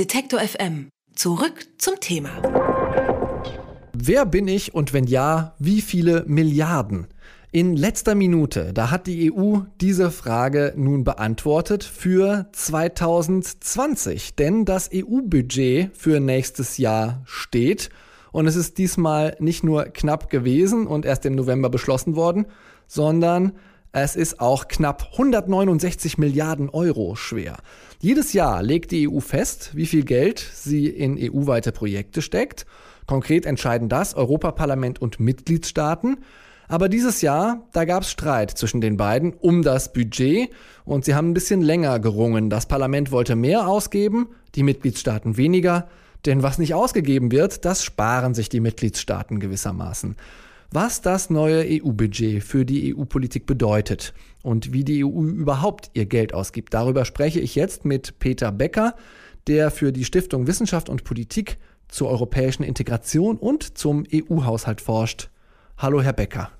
Detektor FM. Zurück zum Thema. Wer bin ich und wenn ja, wie viele Milliarden? In letzter Minute, da hat die EU diese Frage nun beantwortet für 2020, denn das EU-Budget für nächstes Jahr steht und es ist diesmal nicht nur knapp gewesen und erst im November beschlossen worden, sondern es ist auch knapp 169 Milliarden Euro schwer. Jedes Jahr legt die EU fest, wie viel Geld sie in EU-weite Projekte steckt. Konkret entscheiden das Europaparlament und Mitgliedstaaten. Aber dieses Jahr, da gab es Streit zwischen den beiden um das Budget und sie haben ein bisschen länger gerungen. Das Parlament wollte mehr ausgeben, die Mitgliedstaaten weniger. Denn was nicht ausgegeben wird, das sparen sich die Mitgliedstaaten gewissermaßen was das neue EU-Budget für die EU-Politik bedeutet und wie die EU überhaupt ihr Geld ausgibt. Darüber spreche ich jetzt mit Peter Becker, der für die Stiftung Wissenschaft und Politik zur europäischen Integration und zum EU-Haushalt forscht. Hallo, Herr Becker.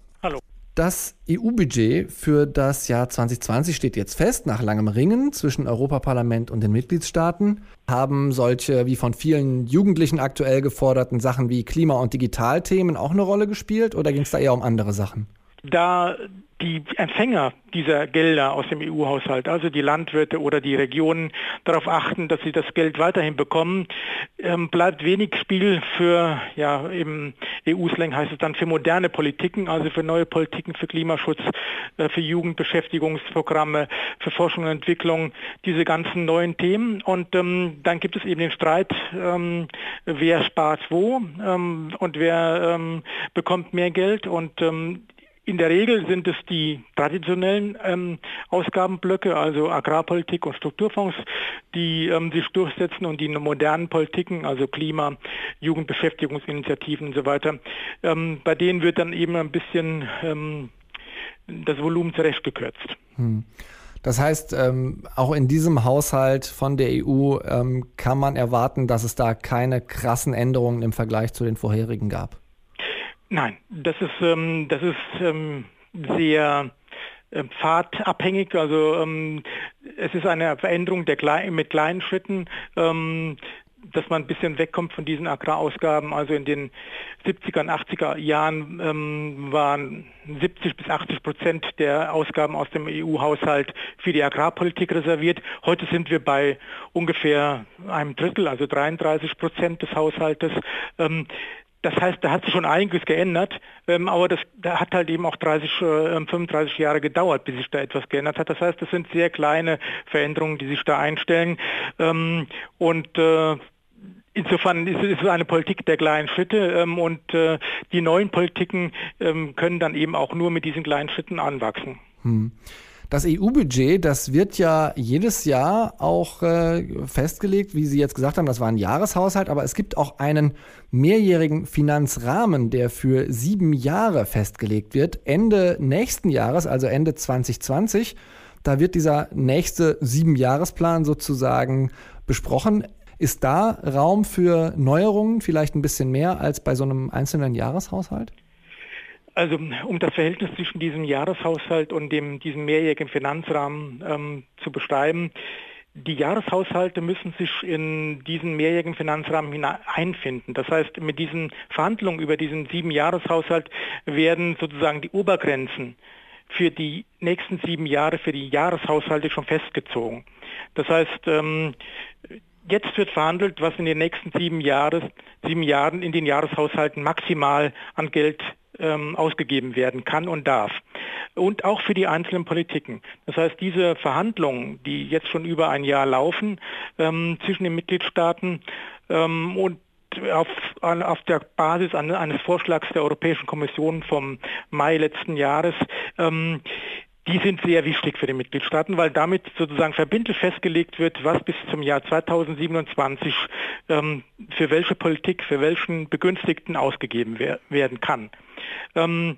Das EU-Budget für das Jahr 2020 steht jetzt fest. Nach langem Ringen zwischen Europaparlament und den Mitgliedstaaten haben solche wie von vielen Jugendlichen aktuell geforderten Sachen wie Klima- und Digitalthemen auch eine Rolle gespielt oder ging es da eher um andere Sachen? Da die Empfänger dieser Gelder aus dem EU-Haushalt, also die Landwirte oder die Regionen, darauf achten, dass sie das Geld weiterhin bekommen, ähm, bleibt wenig Spiel für, ja, im EU-Slang heißt es dann für moderne Politiken, also für neue Politiken, für Klimaschutz, äh, für Jugendbeschäftigungsprogramme, für Forschung und Entwicklung, diese ganzen neuen Themen. Und ähm, dann gibt es eben den Streit, ähm, wer spart wo ähm, und wer ähm, bekommt mehr Geld. Und ähm, in der Regel sind es die traditionellen ähm, Ausgabenblöcke, also Agrarpolitik und Strukturfonds, die ähm, sich durchsetzen und die modernen Politiken, also Klima, Jugendbeschäftigungsinitiativen und so weiter, ähm, bei denen wird dann eben ein bisschen ähm, das Volumen zurechtgekürzt. Hm. Das heißt, ähm, auch in diesem Haushalt von der EU ähm, kann man erwarten, dass es da keine krassen Änderungen im Vergleich zu den vorherigen gab. Nein, das ist, ähm, das ist ähm, sehr äh, pfadabhängig. Also ähm, es ist eine Veränderung der Kle mit kleinen Schritten. Ähm, dass man ein bisschen wegkommt von diesen Agrarausgaben. Also in den 70er und 80er Jahren ähm, waren 70 bis 80 Prozent der Ausgaben aus dem EU-Haushalt für die Agrarpolitik reserviert. Heute sind wir bei ungefähr einem Drittel, also 33 Prozent des Haushaltes. Ähm, das heißt, da hat sich schon einiges geändert, ähm, aber das, da hat halt eben auch 30, äh, 35 Jahre gedauert, bis sich da etwas geändert hat. Das heißt, das sind sehr kleine Veränderungen, die sich da einstellen. Ähm, und äh, Insofern ist es eine Politik der kleinen Schritte ähm, und äh, die neuen Politiken ähm, können dann eben auch nur mit diesen kleinen Schritten anwachsen. Hm. Das EU-Budget, das wird ja jedes Jahr auch äh, festgelegt, wie Sie jetzt gesagt haben, das war ein Jahreshaushalt, aber es gibt auch einen mehrjährigen Finanzrahmen, der für sieben Jahre festgelegt wird. Ende nächsten Jahres, also Ende 2020, da wird dieser nächste Siebenjahresplan sozusagen besprochen. Ist da Raum für Neuerungen, vielleicht ein bisschen mehr als bei so einem einzelnen Jahreshaushalt? Also um das Verhältnis zwischen diesem Jahreshaushalt und dem, diesem mehrjährigen Finanzrahmen ähm, zu beschreiben, die Jahreshaushalte müssen sich in diesen mehrjährigen Finanzrahmen einfinden. Das heißt, mit diesen Verhandlungen über diesen sieben Jahreshaushalt werden sozusagen die Obergrenzen für die nächsten sieben Jahre, für die Jahreshaushalte schon festgezogen. Das heißt, ähm, jetzt wird verhandelt, was in den nächsten sieben, Jahres, sieben Jahren in den Jahreshaushalten maximal an Geld ähm, ausgegeben werden kann und darf. Und auch für die einzelnen Politiken. Das heißt, diese Verhandlungen, die jetzt schon über ein Jahr laufen ähm, zwischen den Mitgliedstaaten ähm, und auf, auf, der Basis eines Vorschlags der Europäischen Kommission vom Mai letzten Jahres ähm, die sind sehr wichtig für die Mitgliedstaaten, weil damit sozusagen verbindlich festgelegt wird, was bis zum Jahr 2027 ähm, für welche Politik, für welchen Begünstigten ausgegeben wer werden kann. Ähm,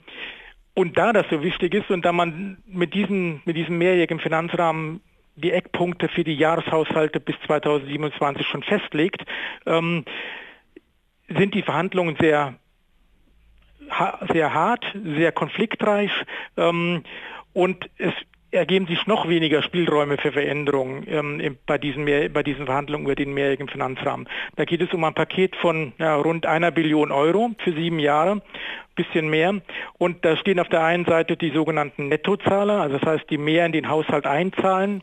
und da das so wichtig ist und da man mit, diesen, mit diesem mehrjährigen Finanzrahmen die Eckpunkte für die Jahreshaushalte bis 2027 schon festlegt, ähm, sind die Verhandlungen sehr, sehr hart, sehr konfliktreich ähm, und es ergeben sich noch weniger Spielräume für Veränderungen ähm, bei, diesen mehr, bei diesen Verhandlungen über den mehrjährigen Finanzrahmen. Da geht es um ein Paket von ja, rund einer Billion Euro für sieben Jahre bisschen mehr. Und da stehen auf der einen Seite die sogenannten Nettozahler, also das heißt, die mehr in den Haushalt einzahlen,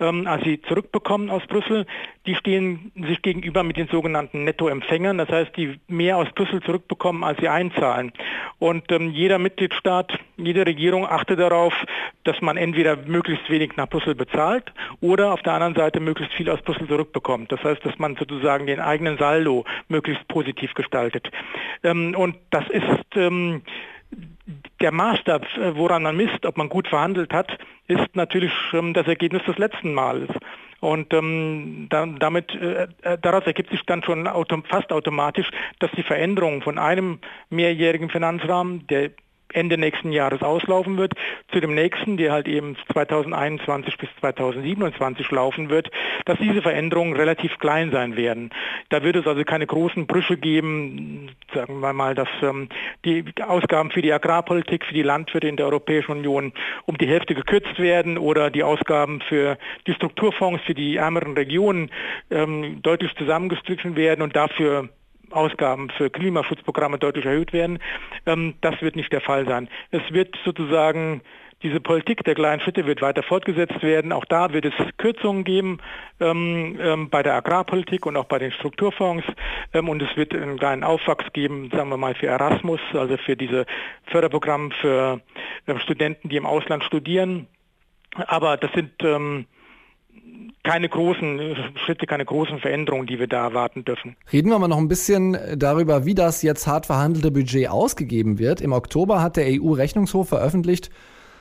ähm, als sie zurückbekommen aus Brüssel. Die stehen sich gegenüber mit den sogenannten Nettoempfängern, das heißt, die mehr aus Brüssel zurückbekommen, als sie einzahlen. Und ähm, jeder Mitgliedstaat, jede Regierung achtet darauf, dass man entweder möglichst wenig nach Brüssel bezahlt oder auf der anderen Seite möglichst viel aus Brüssel zurückbekommt. Das heißt, dass man sozusagen den eigenen Saldo möglichst positiv gestaltet. Ähm, und das ist ähm, der Maßstab, äh, woran man misst, ob man gut verhandelt hat, ist natürlich ähm, das Ergebnis des letzten Males. Und ähm, da, damit, äh, äh, daraus ergibt sich dann schon autom fast automatisch, dass die Veränderung von einem mehrjährigen Finanzrahmen, der Ende nächsten Jahres auslaufen wird, zu dem nächsten, der halt eben 2021 bis 2027 laufen wird, dass diese Veränderungen relativ klein sein werden. Da wird es also keine großen Brüche geben, sagen wir mal, dass ähm, die Ausgaben für die Agrarpolitik, für die Landwirte in der Europäischen Union um die Hälfte gekürzt werden oder die Ausgaben für die Strukturfonds für die ärmeren Regionen ähm, deutlich zusammengestrichen werden und dafür Ausgaben für Klimaschutzprogramme deutlich erhöht werden. Ähm, das wird nicht der Fall sein. Es wird sozusagen diese Politik der kleinen Schritte wird weiter fortgesetzt werden. Auch da wird es Kürzungen geben ähm, ähm, bei der Agrarpolitik und auch bei den Strukturfonds. Ähm, und es wird einen kleinen Aufwachs geben, sagen wir mal, für Erasmus, also für diese Förderprogramme für äh, Studenten, die im Ausland studieren. Aber das sind ähm, keine großen Schritte, keine großen Veränderungen, die wir da erwarten dürfen. Reden wir mal noch ein bisschen darüber, wie das jetzt hart verhandelte Budget ausgegeben wird. Im Oktober hat der EU-Rechnungshof veröffentlicht,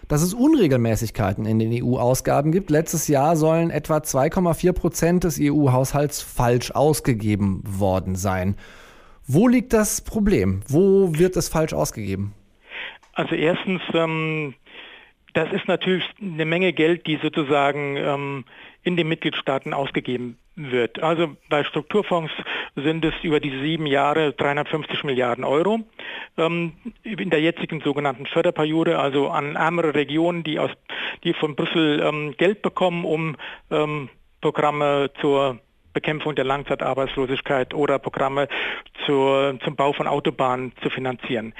dass es Unregelmäßigkeiten in den EU-Ausgaben gibt. Letztes Jahr sollen etwa 2,4 Prozent des EU-Haushalts falsch ausgegeben worden sein. Wo liegt das Problem? Wo wird es falsch ausgegeben? Also erstens, ähm, das ist natürlich eine Menge Geld, die sozusagen ähm, in den Mitgliedstaaten ausgegeben wird. Also bei Strukturfonds sind es über diese sieben Jahre 350 Milliarden Euro. Ähm, in der jetzigen sogenannten Förderperiode, also an ärmere Regionen, die, aus, die von Brüssel ähm, Geld bekommen, um ähm, Programme zur Bekämpfung der Langzeitarbeitslosigkeit oder Programme zur, zum Bau von Autobahnen zu finanzieren.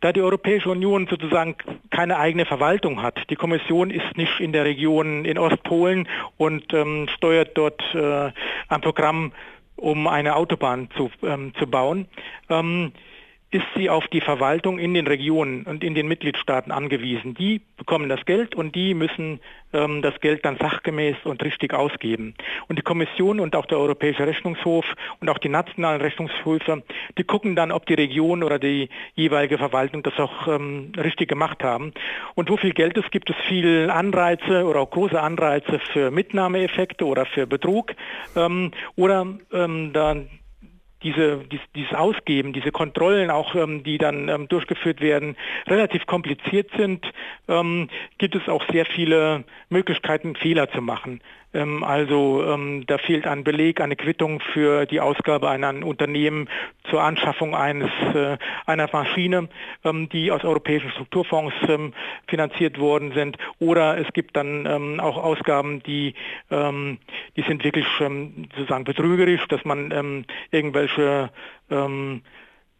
Da die Europäische Union sozusagen keine eigene Verwaltung hat, die Kommission ist nicht in der Region in Ostpolen und ähm, steuert dort äh, ein Programm, um eine Autobahn zu, ähm, zu bauen. Ähm, ist sie auf die Verwaltung in den Regionen und in den Mitgliedstaaten angewiesen. Die bekommen das Geld und die müssen ähm, das Geld dann sachgemäß und richtig ausgeben. Und die Kommission und auch der Europäische Rechnungshof und auch die nationalen Rechnungshöfe, die gucken dann, ob die Region oder die jeweilige Verwaltung das auch ähm, richtig gemacht haben. Und wo viel Geld ist, gibt es viel Anreize oder auch große Anreize für Mitnahmeeffekte oder für Betrug ähm, oder ähm, dann diese, dies, dieses Ausgeben, diese Kontrollen auch, ähm, die dann ähm, durchgeführt werden, relativ kompliziert sind, ähm, gibt es auch sehr viele Möglichkeiten, Fehler zu machen. Ähm, also ähm, da fehlt ein Beleg, eine Quittung für die Ausgabe an ein Unternehmen zur Anschaffung eines, äh, einer Maschine, ähm, die aus europäischen Strukturfonds finanziert worden sind. Oder es gibt dann auch Ausgaben, die, die sind wirklich sozusagen betrügerisch, dass man irgendwelche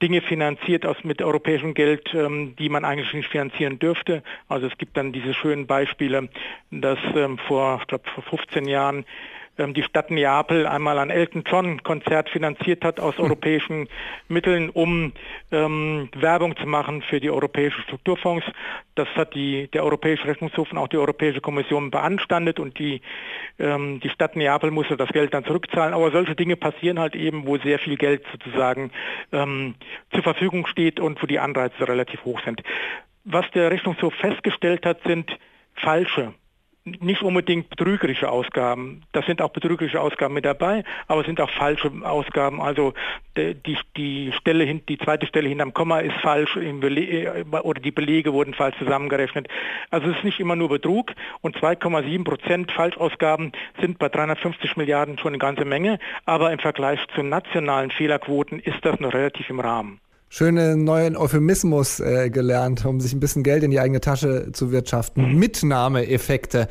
Dinge finanziert aus mit europäischem Geld, ähm, die man eigentlich nicht finanzieren dürfte. Also es gibt dann diese schönen Beispiele, dass ähm, vor, ich glaube, vor 15 Jahren die Stadt Neapel einmal ein Elton John Konzert finanziert hat aus hm. europäischen Mitteln, um ähm, Werbung zu machen für die europäischen Strukturfonds. Das hat die, der Europäische Rechnungshof und auch die Europäische Kommission beanstandet und die, ähm, die Stadt Neapel musste das Geld dann zurückzahlen. Aber solche Dinge passieren halt eben, wo sehr viel Geld sozusagen ähm, zur Verfügung steht und wo die Anreize relativ hoch sind. Was der Rechnungshof festgestellt hat, sind falsche nicht unbedingt betrügerische Ausgaben. Da sind auch betrügerische Ausgaben mit dabei, aber es sind auch falsche Ausgaben. Also die, die Stelle, die zweite Stelle hinterm Komma ist falsch oder die Belege wurden falsch zusammengerechnet. Also es ist nicht immer nur Betrug und 2,7 Prozent Falschausgaben sind bei 350 Milliarden schon eine ganze Menge, aber im Vergleich zu nationalen Fehlerquoten ist das noch relativ im Rahmen. Schönen neuen Euphemismus äh, gelernt, um sich ein bisschen Geld in die eigene Tasche zu wirtschaften. Mitnahmeeffekte.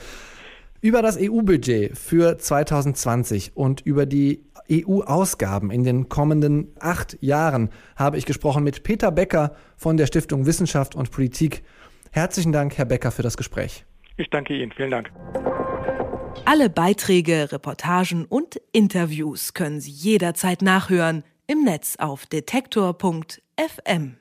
Über das EU-Budget für 2020 und über die EU-Ausgaben in den kommenden acht Jahren habe ich gesprochen mit Peter Becker von der Stiftung Wissenschaft und Politik. Herzlichen Dank, Herr Becker, für das Gespräch. Ich danke Ihnen. Vielen Dank. Alle Beiträge, Reportagen und Interviews können Sie jederzeit nachhören im Netz auf detektor.fm. FM.